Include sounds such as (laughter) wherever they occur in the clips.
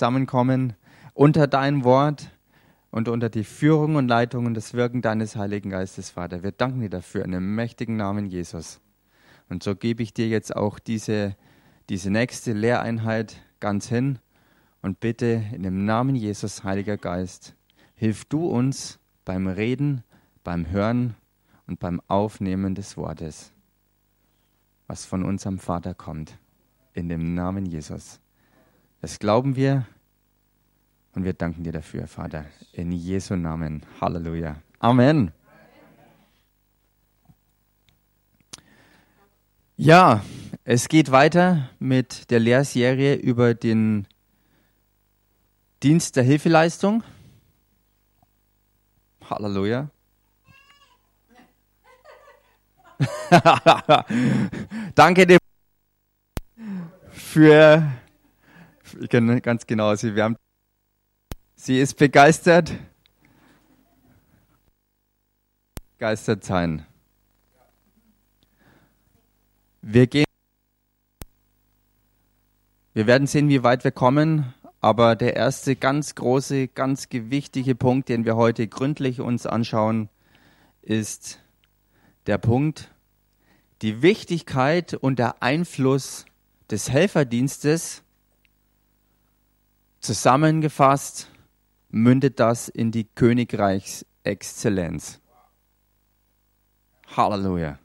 zusammenkommen unter dein Wort und unter die Führung und Leitung und das Wirken deines Heiligen Geistes, Vater. Wir danken dir dafür in dem mächtigen Namen Jesus. Und so gebe ich dir jetzt auch diese, diese nächste Lehreinheit ganz hin und bitte in dem Namen Jesus, Heiliger Geist, hilf du uns beim Reden, beim Hören und beim Aufnehmen des Wortes, was von unserem Vater kommt, in dem Namen Jesus. Das glauben wir und wir danken dir dafür, Vater, in Jesu Namen. Halleluja. Amen. Ja, es geht weiter mit der Lehrserie über den Dienst der Hilfeleistung. Halleluja. (laughs) Danke dir für, ich kann ganz genau, sie wärmt, sie ist begeistert. Begeistert sein. Wir gehen, wir werden sehen, wie weit wir kommen, aber der erste ganz große, ganz gewichtige Punkt, den wir heute gründlich uns anschauen, ist der Punkt, die Wichtigkeit und der Einfluss des Helferdienstes zusammengefasst mündet das in die Königreichsexzellenz. Halleluja.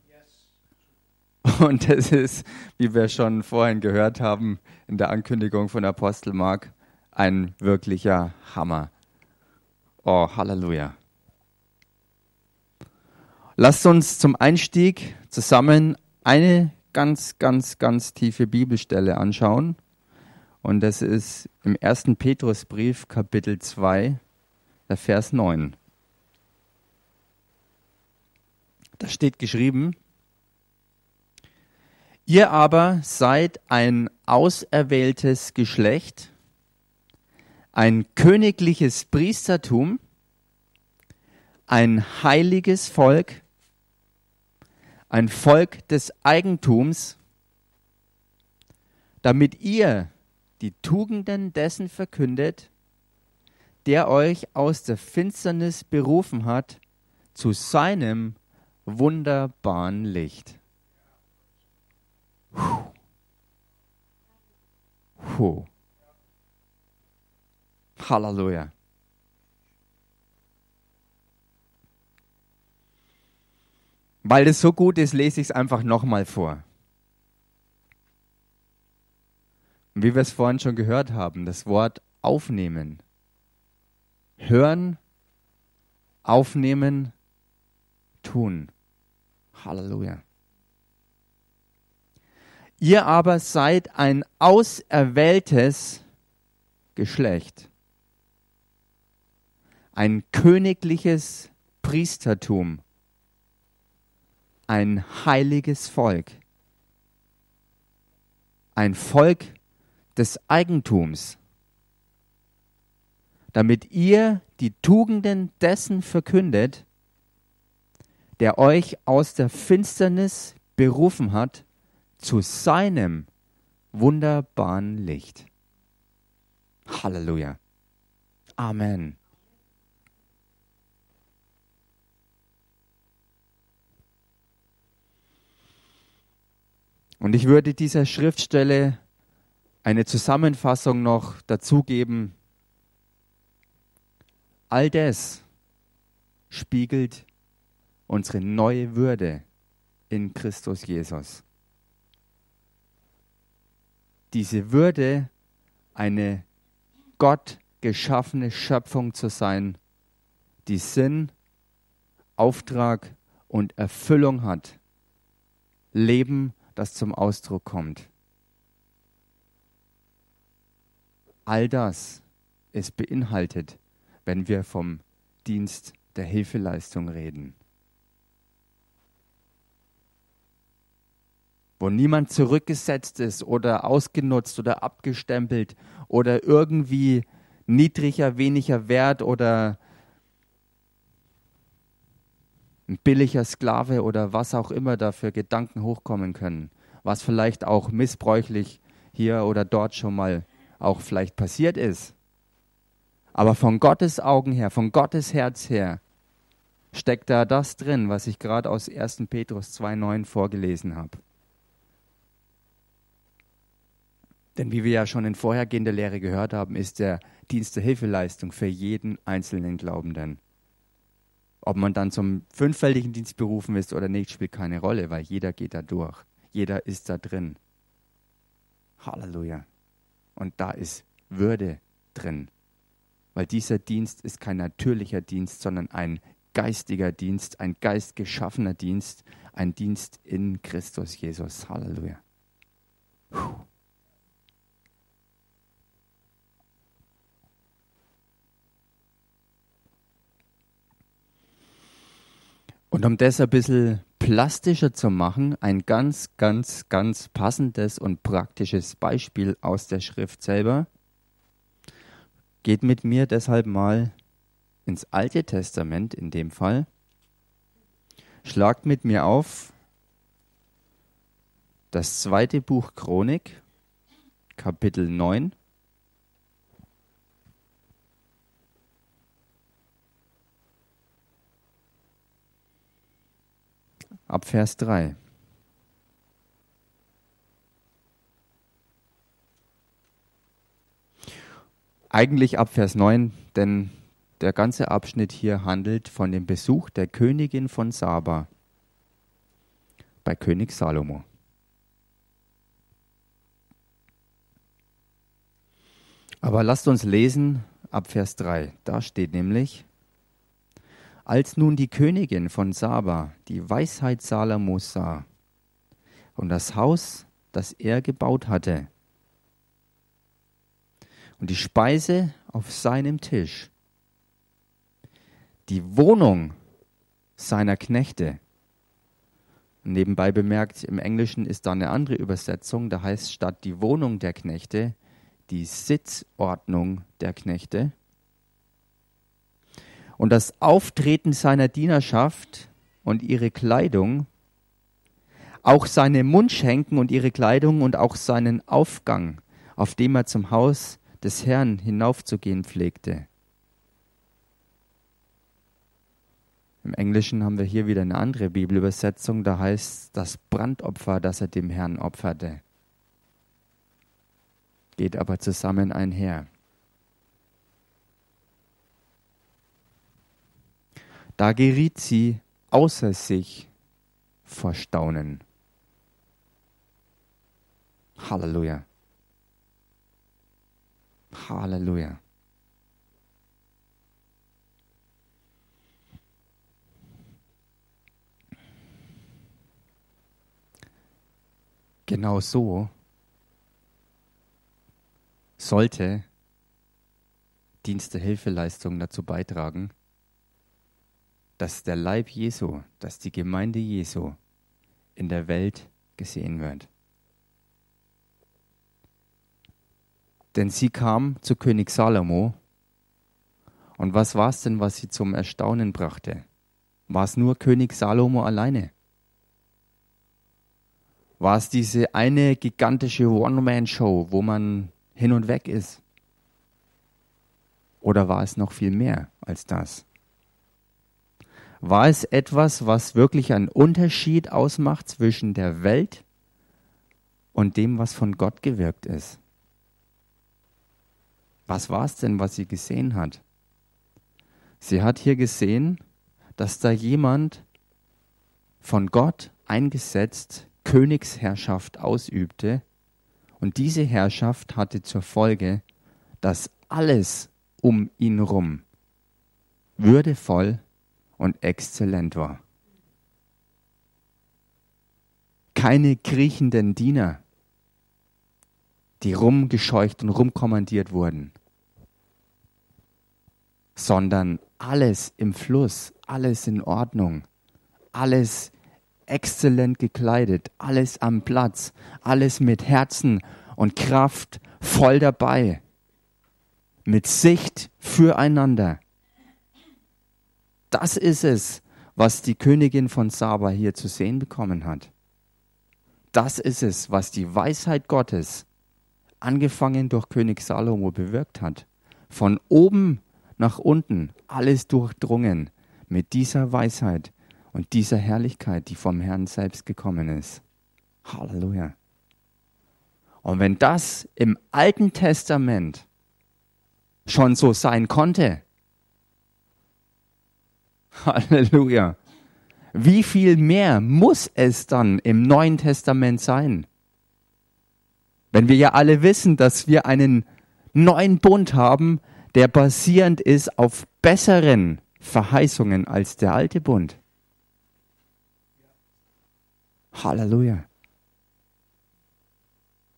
Und das ist, wie wir schon vorhin gehört haben in der Ankündigung von Apostel Mark, ein wirklicher Hammer. Oh, Halleluja. Lasst uns zum Einstieg zusammen eine ganz, ganz, ganz tiefe Bibelstelle anschauen. Und das ist im 1. Petrusbrief, Kapitel 2, der Vers 9. Da steht geschrieben, Ihr aber seid ein auserwähltes Geschlecht, ein königliches Priestertum, ein heiliges Volk, ein Volk des Eigentums, damit ihr die Tugenden dessen verkündet, der euch aus der Finsternis berufen hat zu seinem wunderbaren Licht. Puh. Puh. Halleluja. Weil es so gut ist, lese ich es einfach nochmal vor. Und wie wir es vorhin schon gehört haben, das Wort aufnehmen. Hören, aufnehmen, tun. Halleluja. Ihr aber seid ein auserwähltes Geschlecht, ein königliches Priestertum, ein heiliges Volk, ein Volk des Eigentums, damit ihr die Tugenden dessen verkündet, der euch aus der Finsternis berufen hat zu seinem wunderbaren Licht. Halleluja. Amen. Und ich würde dieser Schriftstelle eine Zusammenfassung noch dazugeben. All das spiegelt unsere neue Würde in Christus Jesus. Diese Würde, eine Gott geschaffene Schöpfung zu sein, die Sinn, Auftrag und Erfüllung hat. Leben, das zum Ausdruck kommt. All das ist beinhaltet, wenn wir vom Dienst der Hilfeleistung reden. wo niemand zurückgesetzt ist oder ausgenutzt oder abgestempelt oder irgendwie niedriger, weniger wert oder ein billiger Sklave oder was auch immer da für Gedanken hochkommen können, was vielleicht auch missbräuchlich hier oder dort schon mal auch vielleicht passiert ist. Aber von Gottes Augen her, von Gottes Herz her, steckt da das drin, was ich gerade aus 1. Petrus 2.9 vorgelesen habe. Denn wie wir ja schon in vorhergehender Lehre gehört haben, ist der Dienst der Hilfeleistung für jeden einzelnen Glaubenden. Ob man dann zum fünffältigen Dienst berufen ist oder nicht, spielt keine Rolle, weil jeder geht da durch. Jeder ist da drin. Halleluja. Und da ist Würde drin. Weil dieser Dienst ist kein natürlicher Dienst, sondern ein geistiger Dienst, ein geistgeschaffener Dienst, ein Dienst in Christus Jesus. Halleluja. Puh. Und um das ein bisschen plastischer zu machen, ein ganz, ganz, ganz passendes und praktisches Beispiel aus der Schrift selber. Geht mit mir deshalb mal ins Alte Testament in dem Fall. Schlagt mit mir auf das zweite Buch Chronik, Kapitel 9. ab Vers 3. Eigentlich ab Vers 9, denn der ganze Abschnitt hier handelt von dem Besuch der Königin von Saba bei König Salomo. Aber lasst uns lesen ab Vers 3. Da steht nämlich, als nun die Königin von Saba die Weisheit Salomos sah und das Haus, das er gebaut hatte, und die Speise auf seinem Tisch, die Wohnung seiner Knechte, nebenbei bemerkt, im Englischen ist da eine andere Übersetzung, da heißt statt die Wohnung der Knechte die Sitzordnung der Knechte, und das Auftreten seiner Dienerschaft und ihre Kleidung, auch seine Mundschenken und ihre Kleidung und auch seinen Aufgang, auf dem er zum Haus des Herrn hinaufzugehen pflegte. Im Englischen haben wir hier wieder eine andere Bibelübersetzung, da heißt das Brandopfer, das er dem Herrn opferte. Geht aber zusammen einher. Da geriet sie außer sich vor Staunen. Halleluja. Halleluja. Genau so sollte Dienst der Hilfeleistung dazu beitragen, dass der Leib Jesu, dass die Gemeinde Jesu in der Welt gesehen wird. Denn sie kam zu König Salomo und was war es denn, was sie zum Erstaunen brachte? War es nur König Salomo alleine? War es diese eine gigantische One-Man-Show, wo man hin und weg ist? Oder war es noch viel mehr als das? War es etwas, was wirklich einen Unterschied ausmacht zwischen der Welt und dem, was von Gott gewirkt ist? Was war es denn, was sie gesehen hat? Sie hat hier gesehen, dass da jemand von Gott eingesetzt Königsherrschaft ausübte und diese Herrschaft hatte zur Folge, dass alles um ihn rum würdevoll und exzellent war. Keine kriechenden Diener, die rumgescheucht und rumkommandiert wurden, sondern alles im Fluss, alles in Ordnung, alles exzellent gekleidet, alles am Platz, alles mit Herzen und Kraft voll dabei, mit Sicht füreinander. Das ist es, was die Königin von Saba hier zu sehen bekommen hat. Das ist es, was die Weisheit Gottes angefangen durch König Salomo bewirkt hat. Von oben nach unten alles durchdrungen mit dieser Weisheit und dieser Herrlichkeit, die vom Herrn selbst gekommen ist. Halleluja. Und wenn das im Alten Testament schon so sein konnte, (laughs) Halleluja, wie viel mehr muss es dann im Neuen Testament sein? Wenn wir ja alle wissen, dass wir einen neuen Bund haben, der basierend ist auf besseren Verheißungen als der alte Bund. Halleluja.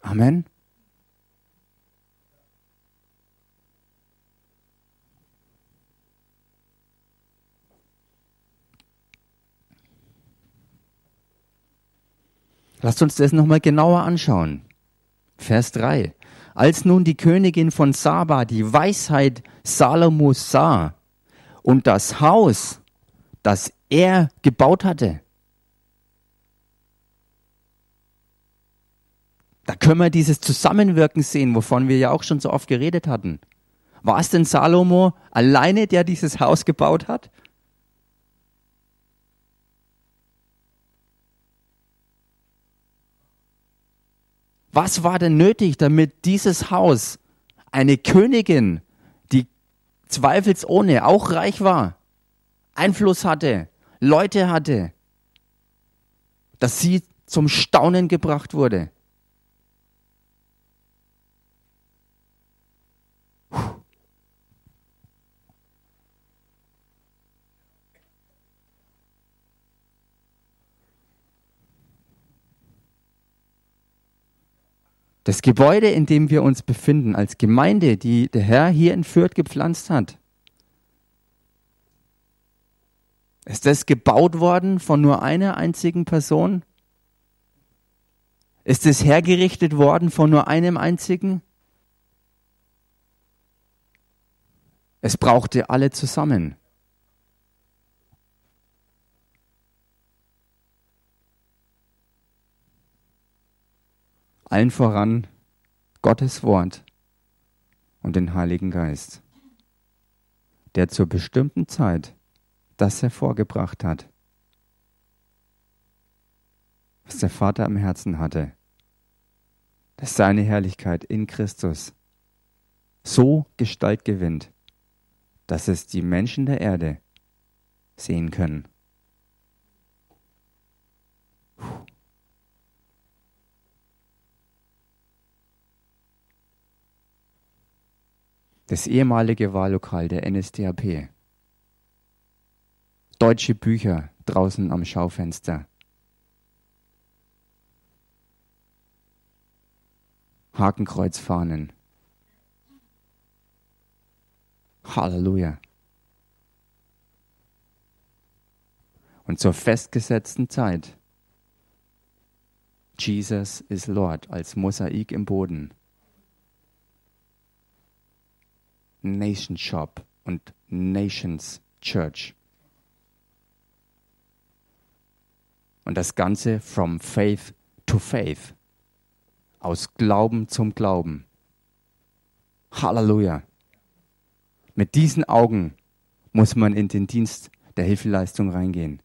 Amen. Lasst uns das nochmal genauer anschauen. Vers 3. Als nun die Königin von Saba die Weisheit Salomos sah und das Haus, das er gebaut hatte, da können wir dieses Zusammenwirken sehen, wovon wir ja auch schon so oft geredet hatten. War es denn Salomo alleine, der dieses Haus gebaut hat? Was war denn nötig, damit dieses Haus eine Königin, die zweifelsohne auch reich war, Einfluss hatte, Leute hatte, dass sie zum Staunen gebracht wurde? Das Gebäude, in dem wir uns befinden, als Gemeinde, die der Herr hier in Fürth gepflanzt hat, ist das gebaut worden von nur einer einzigen Person? Ist es hergerichtet worden von nur einem einzigen? Es brauchte alle zusammen. Allen voran Gottes Wort und den Heiligen Geist, der zur bestimmten Zeit das hervorgebracht hat, was der Vater am Herzen hatte, dass seine Herrlichkeit in Christus so Gestalt gewinnt, dass es die Menschen der Erde sehen können. Das ehemalige Wahllokal der NSDAP. Deutsche Bücher draußen am Schaufenster. Hakenkreuzfahnen. Halleluja. Und zur festgesetzten Zeit. Jesus is Lord als Mosaik im Boden. Nation Shop und Nations Church. Und das Ganze from faith to faith. Aus Glauben zum Glauben. Halleluja. Mit diesen Augen muss man in den Dienst der Hilfeleistung reingehen.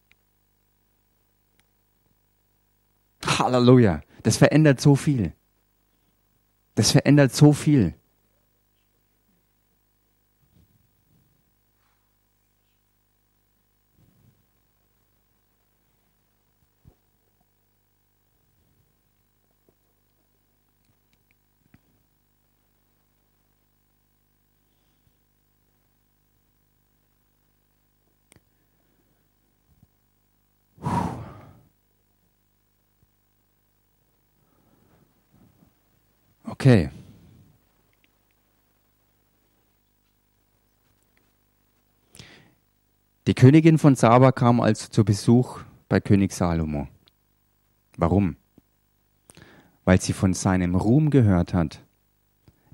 Halleluja. Das verändert so viel. Das verändert so viel. Okay. Die Königin von Saba kam also zu Besuch bei König Salomo. Warum? Weil sie von seinem Ruhm gehört hat,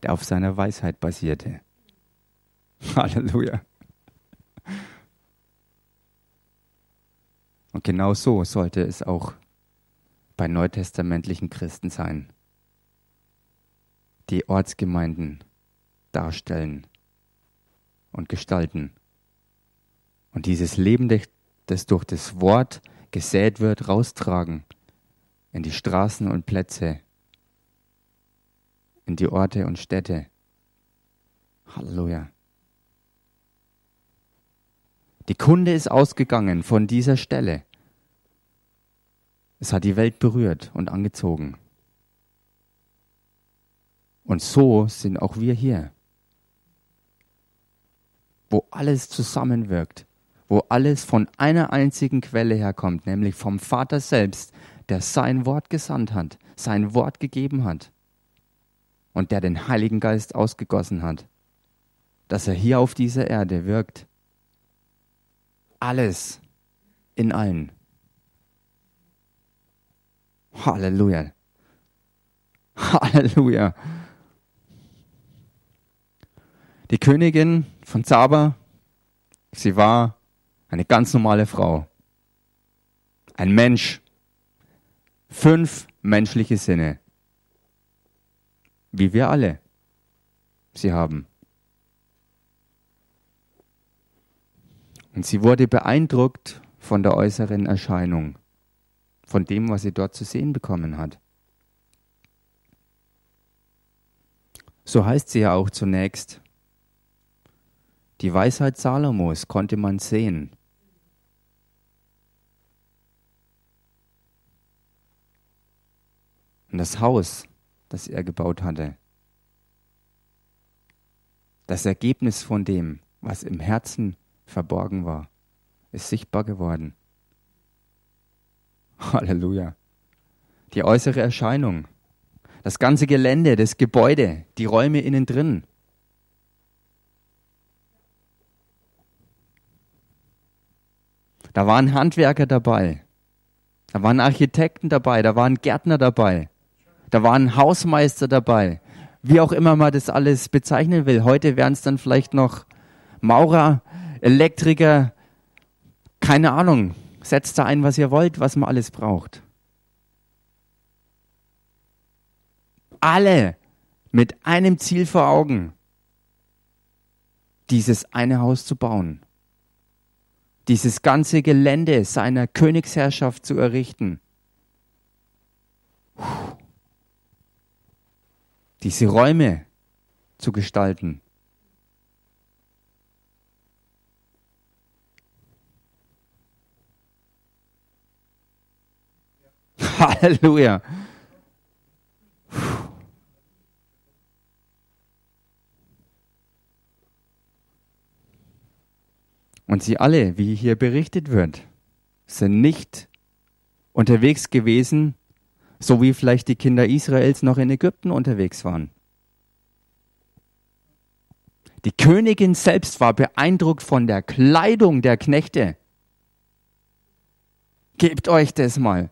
der auf seiner Weisheit basierte. (laughs) Halleluja. Und genau so sollte es auch bei neutestamentlichen Christen sein die Ortsgemeinden darstellen und gestalten. Und dieses Leben, das durch das Wort gesät wird, raustragen in die Straßen und Plätze, in die Orte und Städte. Halleluja. Die Kunde ist ausgegangen von dieser Stelle. Es hat die Welt berührt und angezogen. Und so sind auch wir hier, wo alles zusammenwirkt, wo alles von einer einzigen Quelle herkommt, nämlich vom Vater selbst, der sein Wort gesandt hat, sein Wort gegeben hat und der den Heiligen Geist ausgegossen hat, dass er hier auf dieser Erde wirkt. Alles in allen. Halleluja. Halleluja. Die Königin von Saba, sie war eine ganz normale Frau. Ein Mensch. Fünf menschliche Sinne. Wie wir alle sie haben. Und sie wurde beeindruckt von der äußeren Erscheinung, von dem, was sie dort zu sehen bekommen hat. So heißt sie ja auch zunächst, die Weisheit Salomos konnte man sehen. Und das Haus, das er gebaut hatte, das Ergebnis von dem, was im Herzen verborgen war, ist sichtbar geworden. (laughs) Halleluja. Die äußere Erscheinung, das ganze Gelände, das Gebäude, die Räume innen drin, Da waren Handwerker dabei. Da waren Architekten dabei. Da waren Gärtner dabei. Da waren Hausmeister dabei. Wie auch immer man das alles bezeichnen will. Heute wären es dann vielleicht noch Maurer, Elektriker, keine Ahnung. Setzt da ein, was ihr wollt, was man alles braucht. Alle mit einem Ziel vor Augen, dieses eine Haus zu bauen dieses ganze Gelände seiner Königsherrschaft zu errichten. Diese Räume zu gestalten. (laughs) Halleluja. Und sie alle, wie hier berichtet wird, sind nicht unterwegs gewesen, so wie vielleicht die Kinder Israels noch in Ägypten unterwegs waren. Die Königin selbst war beeindruckt von der Kleidung der Knechte. Gebt euch das mal.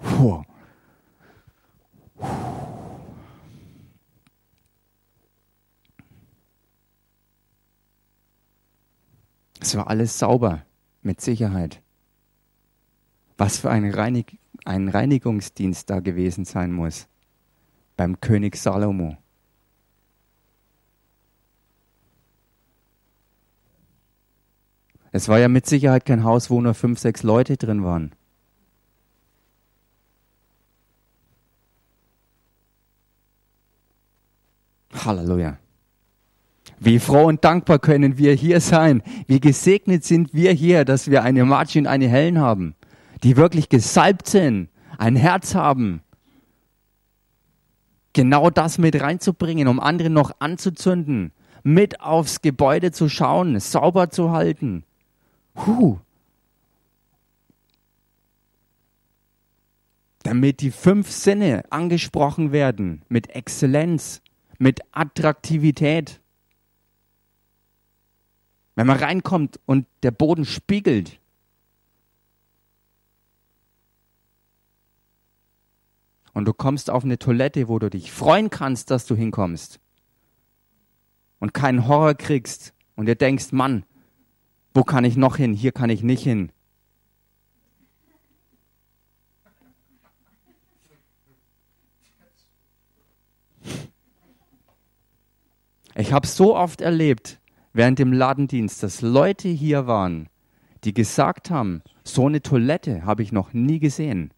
Puh. Es war alles sauber, mit Sicherheit. Was für ein, Reinig ein Reinigungsdienst da gewesen sein muss beim König Salomo. Es war ja mit Sicherheit kein Haus, wo nur fünf, sechs Leute drin waren. Halleluja. Wie froh und dankbar können wir hier sein. Wie gesegnet sind wir hier, dass wir eine Marci und eine Helen haben, die wirklich gesalbt sind, ein Herz haben, genau das mit reinzubringen, um andere noch anzuzünden, mit aufs Gebäude zu schauen, sauber zu halten. Huh. Damit die fünf Sinne angesprochen werden mit Exzellenz, mit Attraktivität. Wenn man reinkommt und der Boden spiegelt, und du kommst auf eine Toilette, wo du dich freuen kannst, dass du hinkommst und keinen Horror kriegst und dir denkst, Mann, Wo kann ich noch hin? Hier kann ich nicht hin. Ich habe so oft erlebt während dem Ladendienst, dass Leute hier waren, die gesagt haben, so eine Toilette habe ich noch nie gesehen.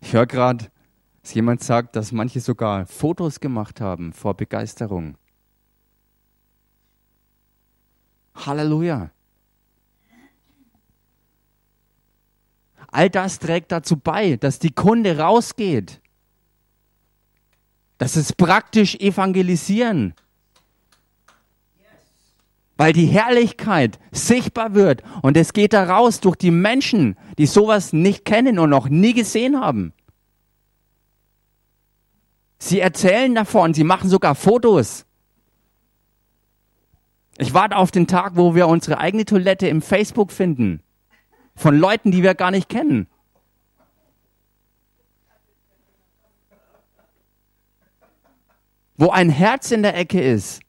Ich höre gerade, dass jemand sagt, dass manche sogar Fotos gemacht haben vor Begeisterung. Halleluja. All das trägt dazu bei, dass die Kunde rausgeht. Das ist praktisch evangelisieren. Weil die Herrlichkeit sichtbar wird und es geht da raus durch die Menschen, die sowas nicht kennen und noch nie gesehen haben. Sie erzählen davon, sie machen sogar Fotos. Ich warte auf den Tag, wo wir unsere eigene Toilette im Facebook finden von Leuten, die wir gar nicht kennen. Wo ein Herz in der Ecke ist.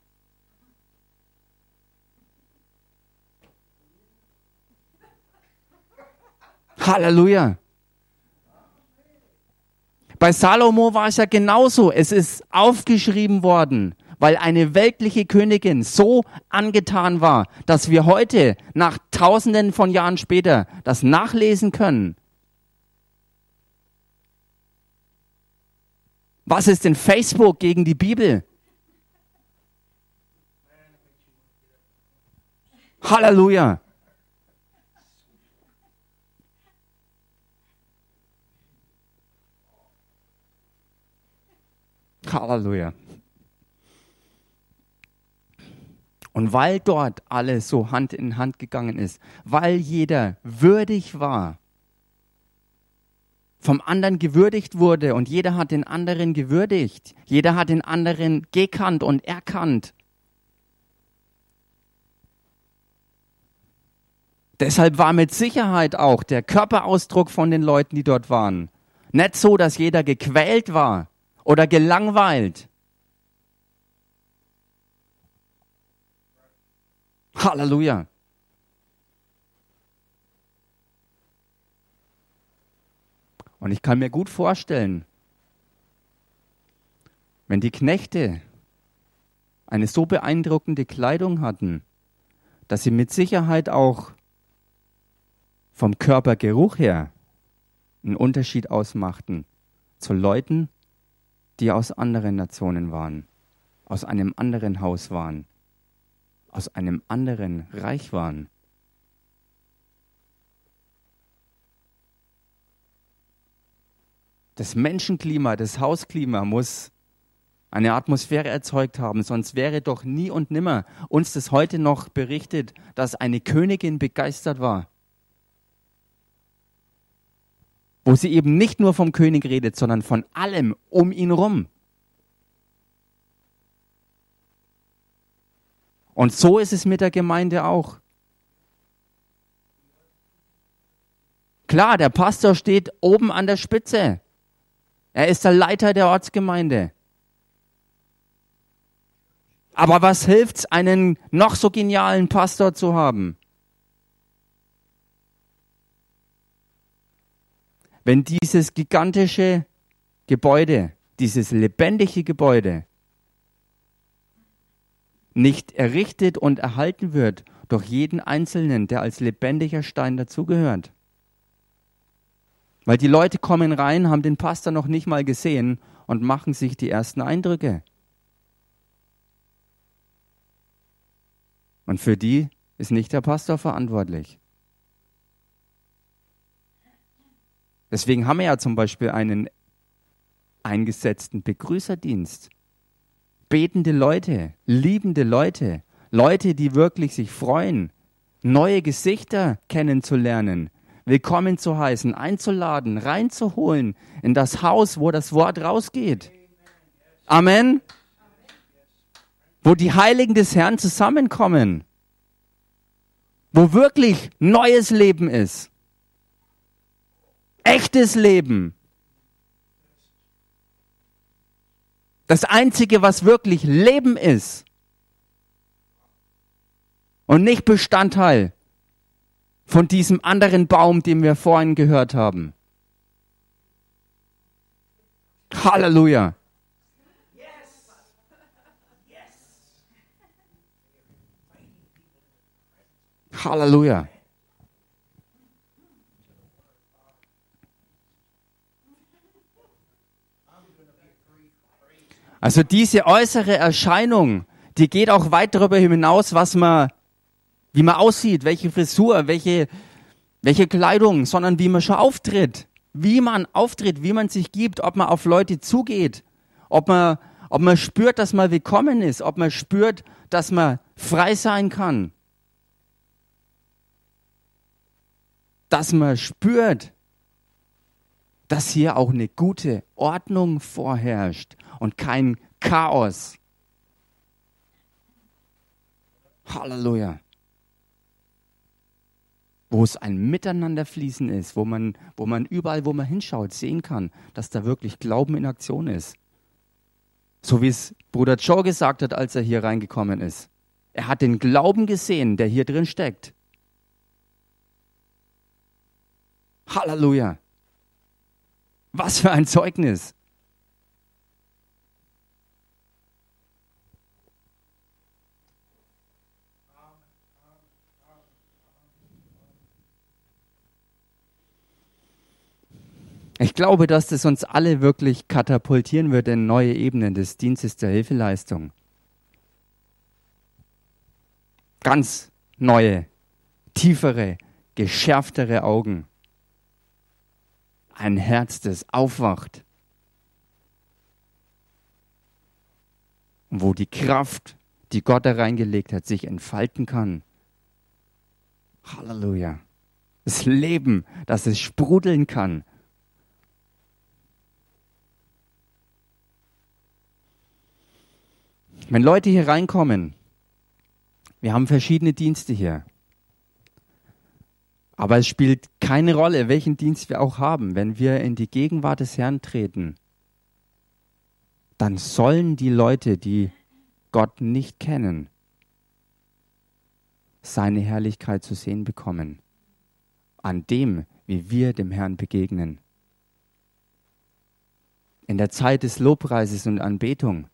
Halleluja. Bei Salomo war es ja genauso. Es ist aufgeschrieben worden weil eine weltliche Königin so angetan war, dass wir heute, nach tausenden von Jahren später, das nachlesen können. Was ist denn Facebook gegen die Bibel? Halleluja. Halleluja. Und weil dort alles so Hand in Hand gegangen ist, weil jeder würdig war, vom anderen gewürdigt wurde und jeder hat den anderen gewürdigt, jeder hat den anderen gekannt und erkannt. Deshalb war mit Sicherheit auch der Körperausdruck von den Leuten, die dort waren, nicht so, dass jeder gequält war oder gelangweilt, Halleluja. Und ich kann mir gut vorstellen, wenn die Knechte eine so beeindruckende Kleidung hatten, dass sie mit Sicherheit auch vom Körpergeruch her einen Unterschied ausmachten zu Leuten, die aus anderen Nationen waren, aus einem anderen Haus waren aus einem anderen Reich waren. Das Menschenklima, das Hausklima muss eine Atmosphäre erzeugt haben, sonst wäre doch nie und nimmer uns das heute noch berichtet, dass eine Königin begeistert war. Wo sie eben nicht nur vom König redet, sondern von allem um ihn rum. Und so ist es mit der Gemeinde auch. Klar, der Pastor steht oben an der Spitze. Er ist der Leiter der Ortsgemeinde. Aber was hilft's, einen noch so genialen Pastor zu haben? Wenn dieses gigantische Gebäude, dieses lebendige Gebäude nicht errichtet und erhalten wird durch jeden Einzelnen, der als lebendiger Stein dazugehört. Weil die Leute kommen rein, haben den Pastor noch nicht mal gesehen und machen sich die ersten Eindrücke. Und für die ist nicht der Pastor verantwortlich. Deswegen haben wir ja zum Beispiel einen eingesetzten Begrüßerdienst betende Leute, liebende Leute, Leute, die wirklich sich freuen, neue Gesichter kennenzulernen, willkommen zu heißen, einzuladen, reinzuholen in das Haus, wo das Wort rausgeht. Amen. Wo die Heiligen des Herrn zusammenkommen. Wo wirklich neues Leben ist. Echtes Leben. Das Einzige, was wirklich Leben ist und nicht Bestandteil von diesem anderen Baum, den wir vorhin gehört haben. Halleluja. Halleluja. Also diese äußere Erscheinung, die geht auch weit darüber hinaus, was man, wie man aussieht, welche Frisur, welche, welche Kleidung, sondern wie man schon auftritt, wie man auftritt, wie man sich gibt, ob man auf Leute zugeht, ob man, ob man spürt, dass man willkommen ist, ob man spürt, dass man frei sein kann, dass man spürt, dass hier auch eine gute Ordnung vorherrscht und kein Chaos. Halleluja. Wo es ein Miteinanderfließen ist, wo man, wo man überall, wo man hinschaut, sehen kann, dass da wirklich Glauben in Aktion ist. So wie es Bruder Joe gesagt hat, als er hier reingekommen ist. Er hat den Glauben gesehen, der hier drin steckt. Halleluja. Was für ein Zeugnis. Ich glaube, dass das uns alle wirklich katapultieren wird in neue Ebenen des Dienstes der Hilfeleistung. Ganz neue, tiefere, geschärftere Augen. Ein Herz, das aufwacht. Wo die Kraft, die Gott da reingelegt hat, sich entfalten kann. Halleluja. Das Leben, dass es sprudeln kann Wenn Leute hier reinkommen, wir haben verschiedene Dienste hier. Aber es spielt keine Rolle, welchen Dienst wir auch haben. Wenn wir in die Gegenwart des Herrn treten, dann sollen die Leute, die Gott nicht kennen, seine Herrlichkeit zu sehen bekommen. An dem, wie wir dem Herrn begegnen. In der Zeit des Lobpreises und Anbetung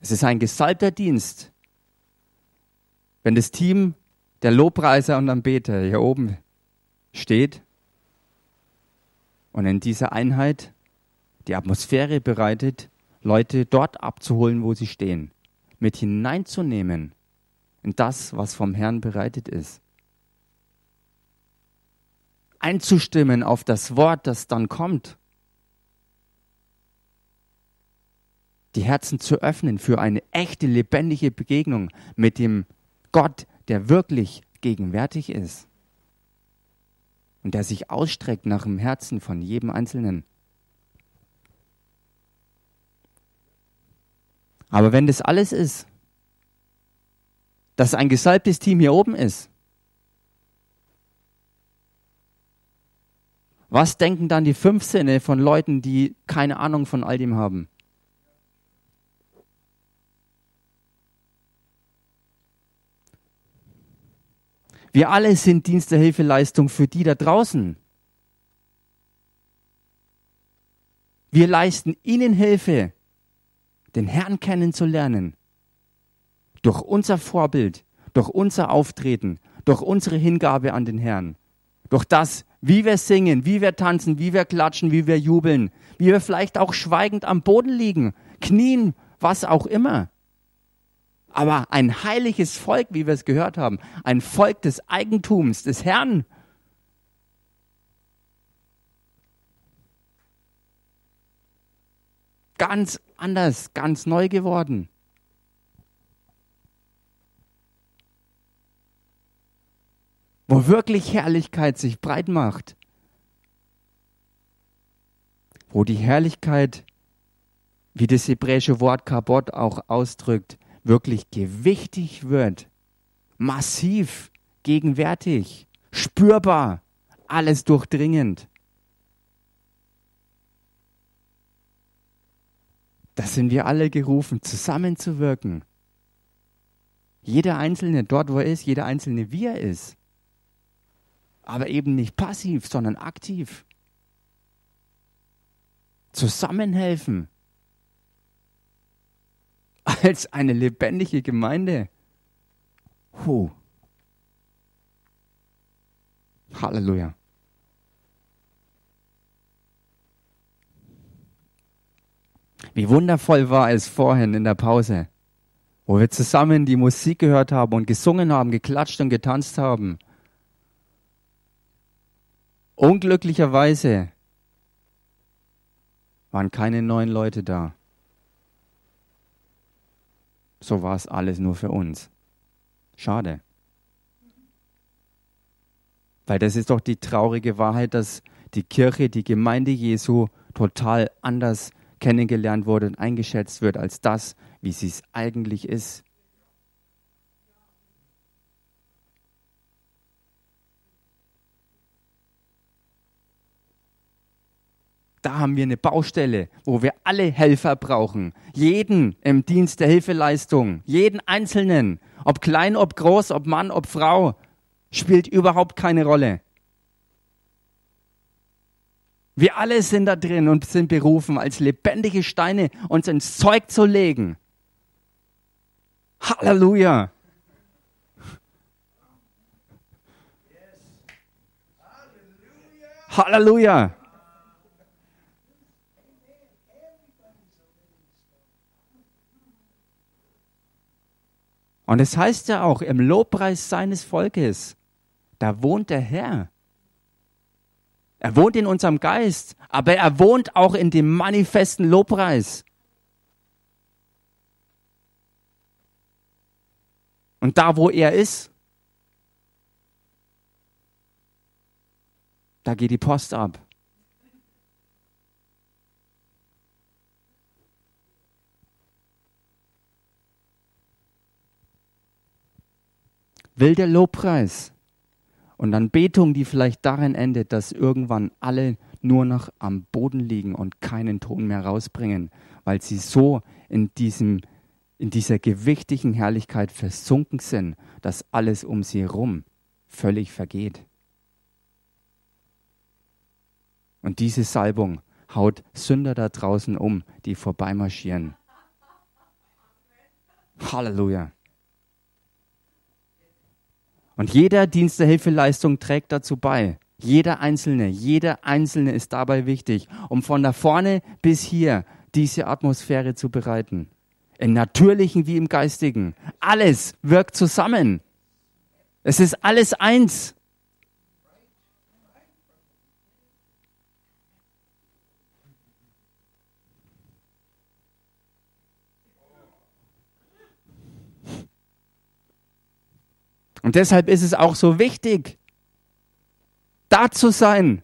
es ist ein gesalbter Dienst. Wenn das Team der Lobpreiser und Anbeter hier oben steht und in dieser Einheit die Atmosphäre bereitet, Leute dort abzuholen, wo sie stehen, mit hineinzunehmen in das, was vom Herrn bereitet ist. Einzustimmen auf das Wort, das dann kommt. Die Herzen zu öffnen für eine echte, lebendige Begegnung mit dem Gott, der wirklich gegenwärtig ist und der sich ausstreckt nach dem Herzen von jedem Einzelnen. Aber wenn das alles ist, dass ein gesalbtes Team hier oben ist, was denken dann die fünf Sinne von Leuten, die keine Ahnung von all dem haben? Wir alle sind Dienst der Hilfeleistung für die da draußen. Wir leisten ihnen Hilfe, den Herrn kennenzulernen. Durch unser Vorbild, durch unser Auftreten, durch unsere Hingabe an den Herrn. Durch das, wie wir singen, wie wir tanzen, wie wir klatschen, wie wir jubeln, wie wir vielleicht auch schweigend am Boden liegen, knien, was auch immer. Aber ein heiliges Volk, wie wir es gehört haben, ein Volk des Eigentums, des Herrn. Ganz anders, ganz neu geworden. Wo wirklich Herrlichkeit sich breit macht. Wo die Herrlichkeit, wie das hebräische Wort Kabot auch ausdrückt, wirklich gewichtig wird, massiv, gegenwärtig, spürbar, alles durchdringend. Da sind wir alle gerufen, zusammenzuwirken. Jeder Einzelne dort, wo er ist, jeder Einzelne, wie er ist. Aber eben nicht passiv, sondern aktiv. Zusammenhelfen. Als eine lebendige Gemeinde. Huh. Halleluja. Wie wundervoll war es vorhin in der Pause, wo wir zusammen die Musik gehört haben und gesungen haben, geklatscht und getanzt haben. Unglücklicherweise waren keine neuen Leute da. So war es alles nur für uns. Schade. Weil das ist doch die traurige Wahrheit, dass die Kirche, die Gemeinde Jesu total anders kennengelernt wurde und eingeschätzt wird als das, wie sie es eigentlich ist. Da haben wir eine Baustelle, wo wir alle Helfer brauchen. Jeden im Dienst der Hilfeleistung, jeden Einzelnen, ob klein, ob groß, ob Mann, ob Frau, spielt überhaupt keine Rolle. Wir alle sind da drin und sind berufen, als lebendige Steine uns ins Zeug zu legen. Halleluja. Halleluja. Und es heißt ja auch im Lobpreis seines Volkes, da wohnt der Herr. Er wohnt in unserem Geist, aber er wohnt auch in dem manifesten Lobpreis. Und da, wo er ist, da geht die Post ab. Will der Lobpreis und Anbetung, die vielleicht darin endet, dass irgendwann alle nur noch am Boden liegen und keinen Ton mehr rausbringen, weil sie so in, diesem, in dieser gewichtigen Herrlichkeit versunken sind, dass alles um sie herum völlig vergeht. Und diese Salbung haut Sünder da draußen um, die vorbeimarschieren. Halleluja. Und jeder Dienst der Hilfeleistung trägt dazu bei. Jeder Einzelne, jeder Einzelne ist dabei wichtig, um von da vorne bis hier diese Atmosphäre zu bereiten. Im natürlichen wie im geistigen. Alles wirkt zusammen. Es ist alles eins. Und deshalb ist es auch so wichtig, da zu sein.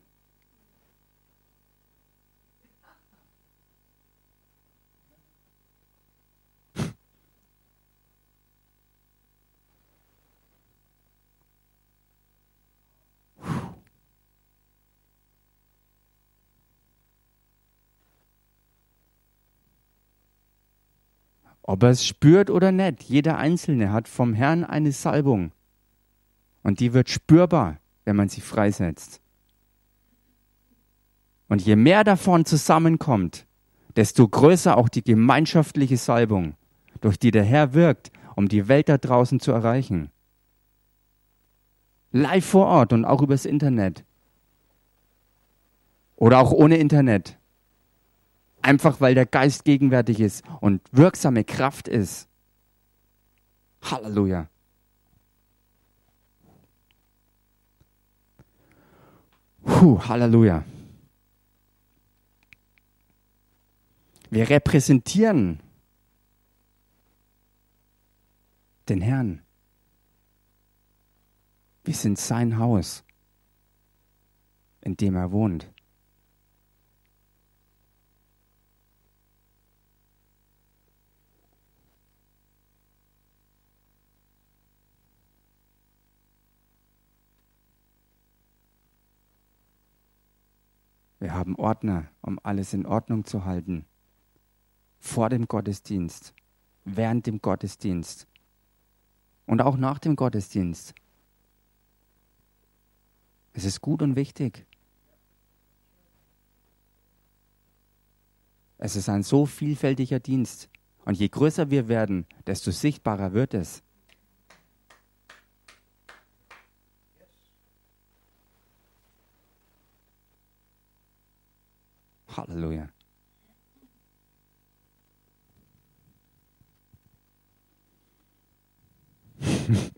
Ob er es spürt oder nicht, jeder Einzelne hat vom Herrn eine Salbung. Und die wird spürbar, wenn man sie freisetzt. Und je mehr davon zusammenkommt, desto größer auch die gemeinschaftliche Salbung, durch die der Herr wirkt, um die Welt da draußen zu erreichen. Live vor Ort und auch übers Internet. Oder auch ohne Internet. Einfach weil der Geist gegenwärtig ist und wirksame Kraft ist. Halleluja. Puh, Halleluja. Wir repräsentieren den Herrn. Wir sind sein Haus, in dem er wohnt. Wir haben Ordner, um alles in Ordnung zu halten. vor dem Gottesdienst, während dem Gottesdienst und auch nach dem Gottesdienst. Es ist gut und wichtig. Es ist ein so vielfältiger Dienst. Und je größer wir werden, desto sichtbarer wird es. Halleluja. (laughs)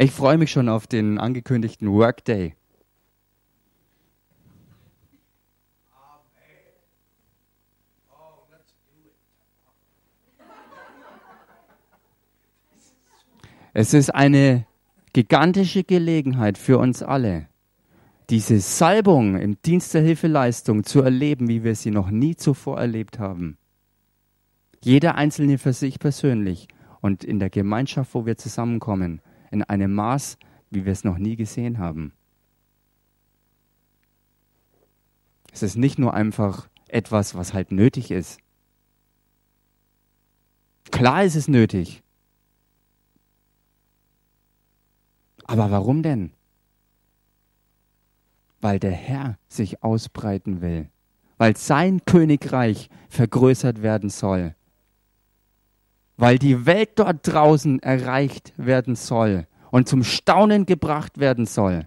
Ich freue mich schon auf den angekündigten Workday. Es ist eine gigantische Gelegenheit für uns alle, diese Salbung im Dienst der Hilfeleistung zu erleben, wie wir sie noch nie zuvor erlebt haben. Jeder Einzelne für sich persönlich und in der Gemeinschaft, wo wir zusammenkommen, in einem Maß, wie wir es noch nie gesehen haben. Es ist nicht nur einfach etwas, was halt nötig ist. Klar ist es nötig. Aber warum denn? Weil der Herr sich ausbreiten will, weil sein Königreich vergrößert werden soll, weil die Welt dort draußen erreicht werden soll und zum Staunen gebracht werden soll,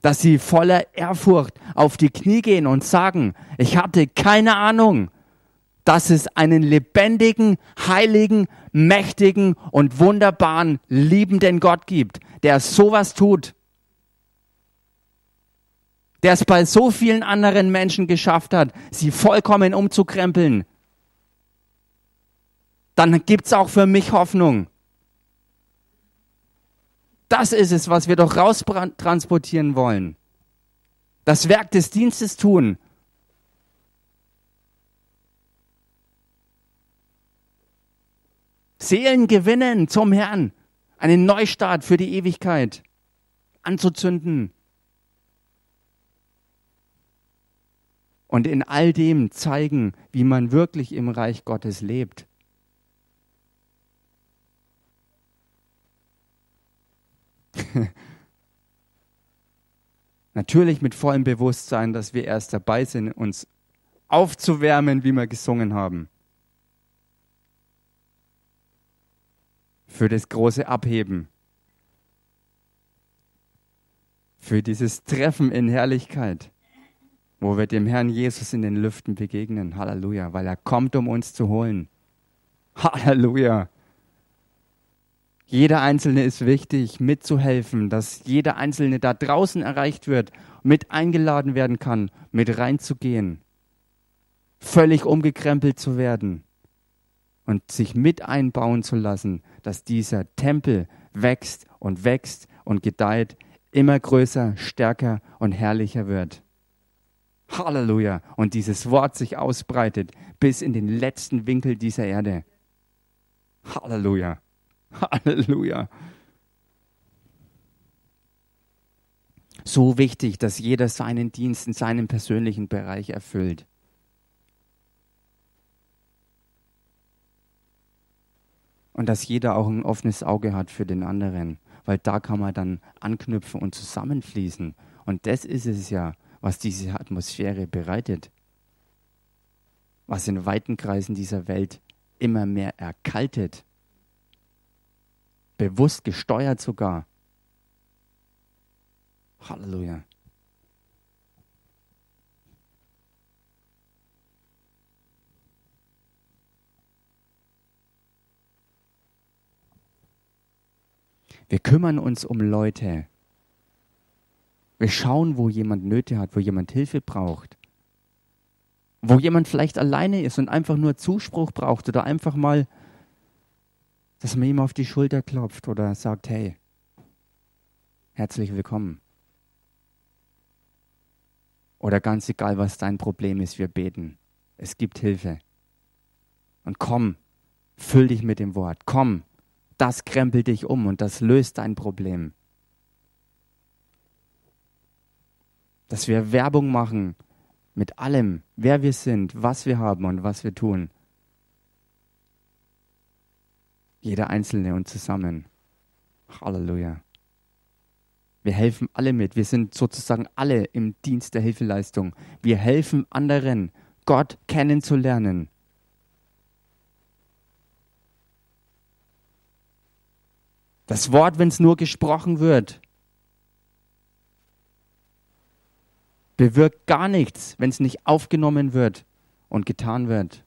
dass sie voller Ehrfurcht auf die Knie gehen und sagen, ich hatte keine Ahnung, dass es einen lebendigen, heiligen, mächtigen und wunderbaren, liebenden Gott gibt, der sowas tut. Der es bei so vielen anderen Menschen geschafft hat, sie vollkommen umzukrempeln, dann gibt es auch für mich Hoffnung. Das ist es, was wir doch raustransportieren wollen. Das Werk des Dienstes tun. Seelen gewinnen zum Herrn. Einen Neustart für die Ewigkeit anzuzünden. Und in all dem zeigen, wie man wirklich im Reich Gottes lebt. (laughs) Natürlich mit vollem Bewusstsein, dass wir erst dabei sind, uns aufzuwärmen, wie wir gesungen haben. Für das große Abheben. Für dieses Treffen in Herrlichkeit, wo wir dem Herrn Jesus in den Lüften begegnen. Halleluja, weil er kommt, um uns zu holen. Halleluja. Jeder Einzelne ist wichtig, mitzuhelfen, dass jeder Einzelne da draußen erreicht wird, mit eingeladen werden kann, mit reinzugehen, völlig umgekrempelt zu werden und sich mit einbauen zu lassen, dass dieser Tempel wächst und wächst und gedeiht, immer größer, stärker und herrlicher wird. Halleluja. Und dieses Wort sich ausbreitet bis in den letzten Winkel dieser Erde. Halleluja. Halleluja. So wichtig, dass jeder seinen Dienst in seinem persönlichen Bereich erfüllt. Und dass jeder auch ein offenes Auge hat für den anderen, weil da kann man dann anknüpfen und zusammenfließen. Und das ist es ja, was diese Atmosphäre bereitet. Was in weiten Kreisen dieser Welt immer mehr erkaltet bewusst gesteuert sogar. Halleluja. Wir kümmern uns um Leute. Wir schauen, wo jemand Nöte hat, wo jemand Hilfe braucht. Wo jemand vielleicht alleine ist und einfach nur Zuspruch braucht oder einfach mal dass man ihm auf die Schulter klopft oder sagt, hey, herzlich willkommen. Oder ganz egal, was dein Problem ist, wir beten. Es gibt Hilfe. Und komm, füll dich mit dem Wort. Komm, das krempelt dich um und das löst dein Problem. Dass wir Werbung machen mit allem, wer wir sind, was wir haben und was wir tun. Jeder Einzelne und zusammen. Halleluja. Wir helfen alle mit. Wir sind sozusagen alle im Dienst der Hilfeleistung. Wir helfen anderen, Gott kennenzulernen. Das Wort, wenn es nur gesprochen wird, bewirkt gar nichts, wenn es nicht aufgenommen wird und getan wird.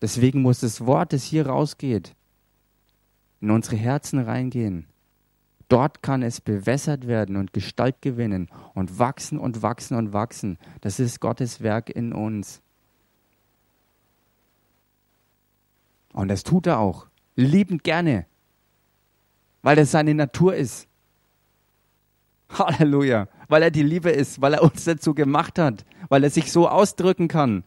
Deswegen muss das Wort, das hier rausgeht, in unsere Herzen reingehen. Dort kann es bewässert werden und Gestalt gewinnen und wachsen und wachsen und wachsen. Das ist Gottes Werk in uns. Und das tut er auch, liebend gerne, weil das seine Natur ist. Halleluja, weil er die Liebe ist, weil er uns dazu gemacht hat, weil er sich so ausdrücken kann.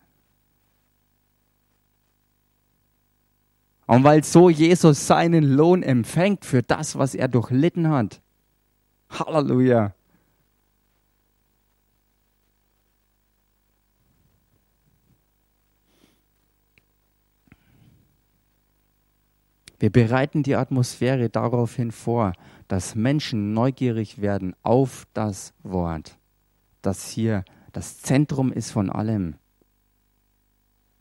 Und weil so Jesus seinen Lohn empfängt für das, was er durchlitten hat. Halleluja. Wir bereiten die Atmosphäre daraufhin vor, dass Menschen neugierig werden auf das Wort, das hier das Zentrum ist von allem.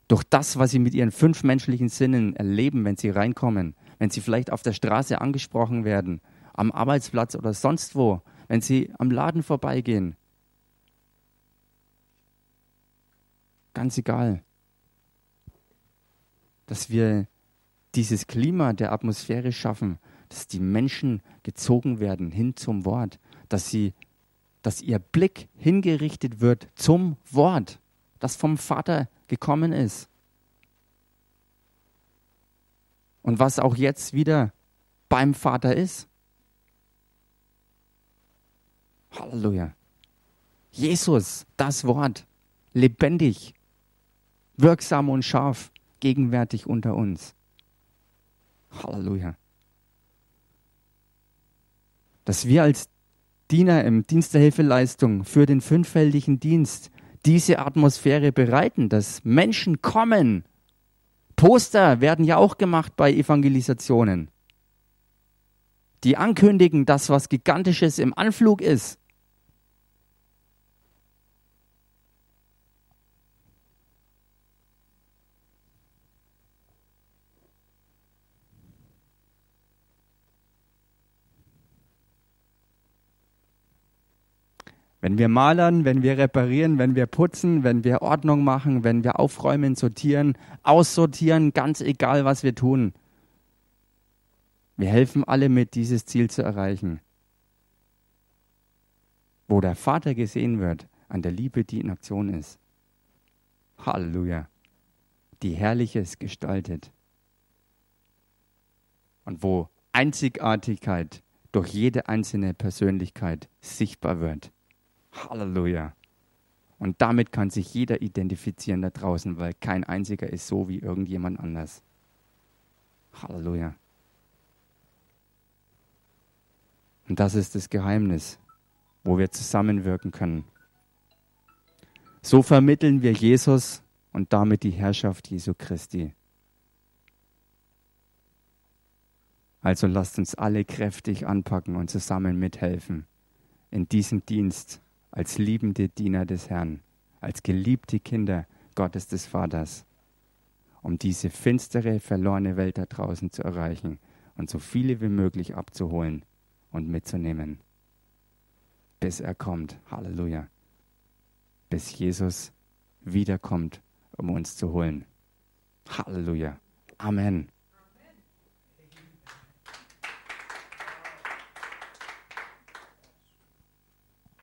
Durch das, was sie mit ihren fünf menschlichen Sinnen erleben, wenn sie reinkommen, wenn sie vielleicht auf der Straße angesprochen werden, am Arbeitsplatz oder sonst wo, wenn sie am Laden vorbeigehen. Ganz egal. Dass wir dieses Klima der Atmosphäre schaffen, dass die Menschen gezogen werden hin zum Wort, dass sie, dass ihr Blick hingerichtet wird zum Wort, das vom Vater gekommen ist. Und was auch jetzt wieder beim Vater ist. Halleluja. Jesus, das Wort, lebendig, wirksam und scharf, gegenwärtig unter uns. Halleluja. Dass wir als Diener im Dienst der Hilfeleistung für den fünffältigen Dienst diese Atmosphäre bereiten, dass Menschen kommen. Poster werden ja auch gemacht bei Evangelisationen. Die ankündigen, dass was Gigantisches im Anflug ist. Wenn wir malern, wenn wir reparieren, wenn wir putzen, wenn wir Ordnung machen, wenn wir aufräumen, sortieren, aussortieren, ganz egal, was wir tun. Wir helfen alle mit, dieses Ziel zu erreichen. Wo der Vater gesehen wird an der Liebe, die in Aktion ist. Halleluja. Die Herrliches gestaltet. Und wo Einzigartigkeit durch jede einzelne Persönlichkeit sichtbar wird. Halleluja. Und damit kann sich jeder identifizieren da draußen, weil kein einziger ist so wie irgendjemand anders. Halleluja. Und das ist das Geheimnis, wo wir zusammenwirken können. So vermitteln wir Jesus und damit die Herrschaft Jesu Christi. Also lasst uns alle kräftig anpacken und zusammen mithelfen in diesem Dienst als liebende Diener des Herrn, als geliebte Kinder Gottes des Vaters, um diese finstere, verlorene Welt da draußen zu erreichen und so viele wie möglich abzuholen und mitzunehmen. Bis er kommt. Halleluja. Bis Jesus wiederkommt, um uns zu holen. Halleluja. Amen.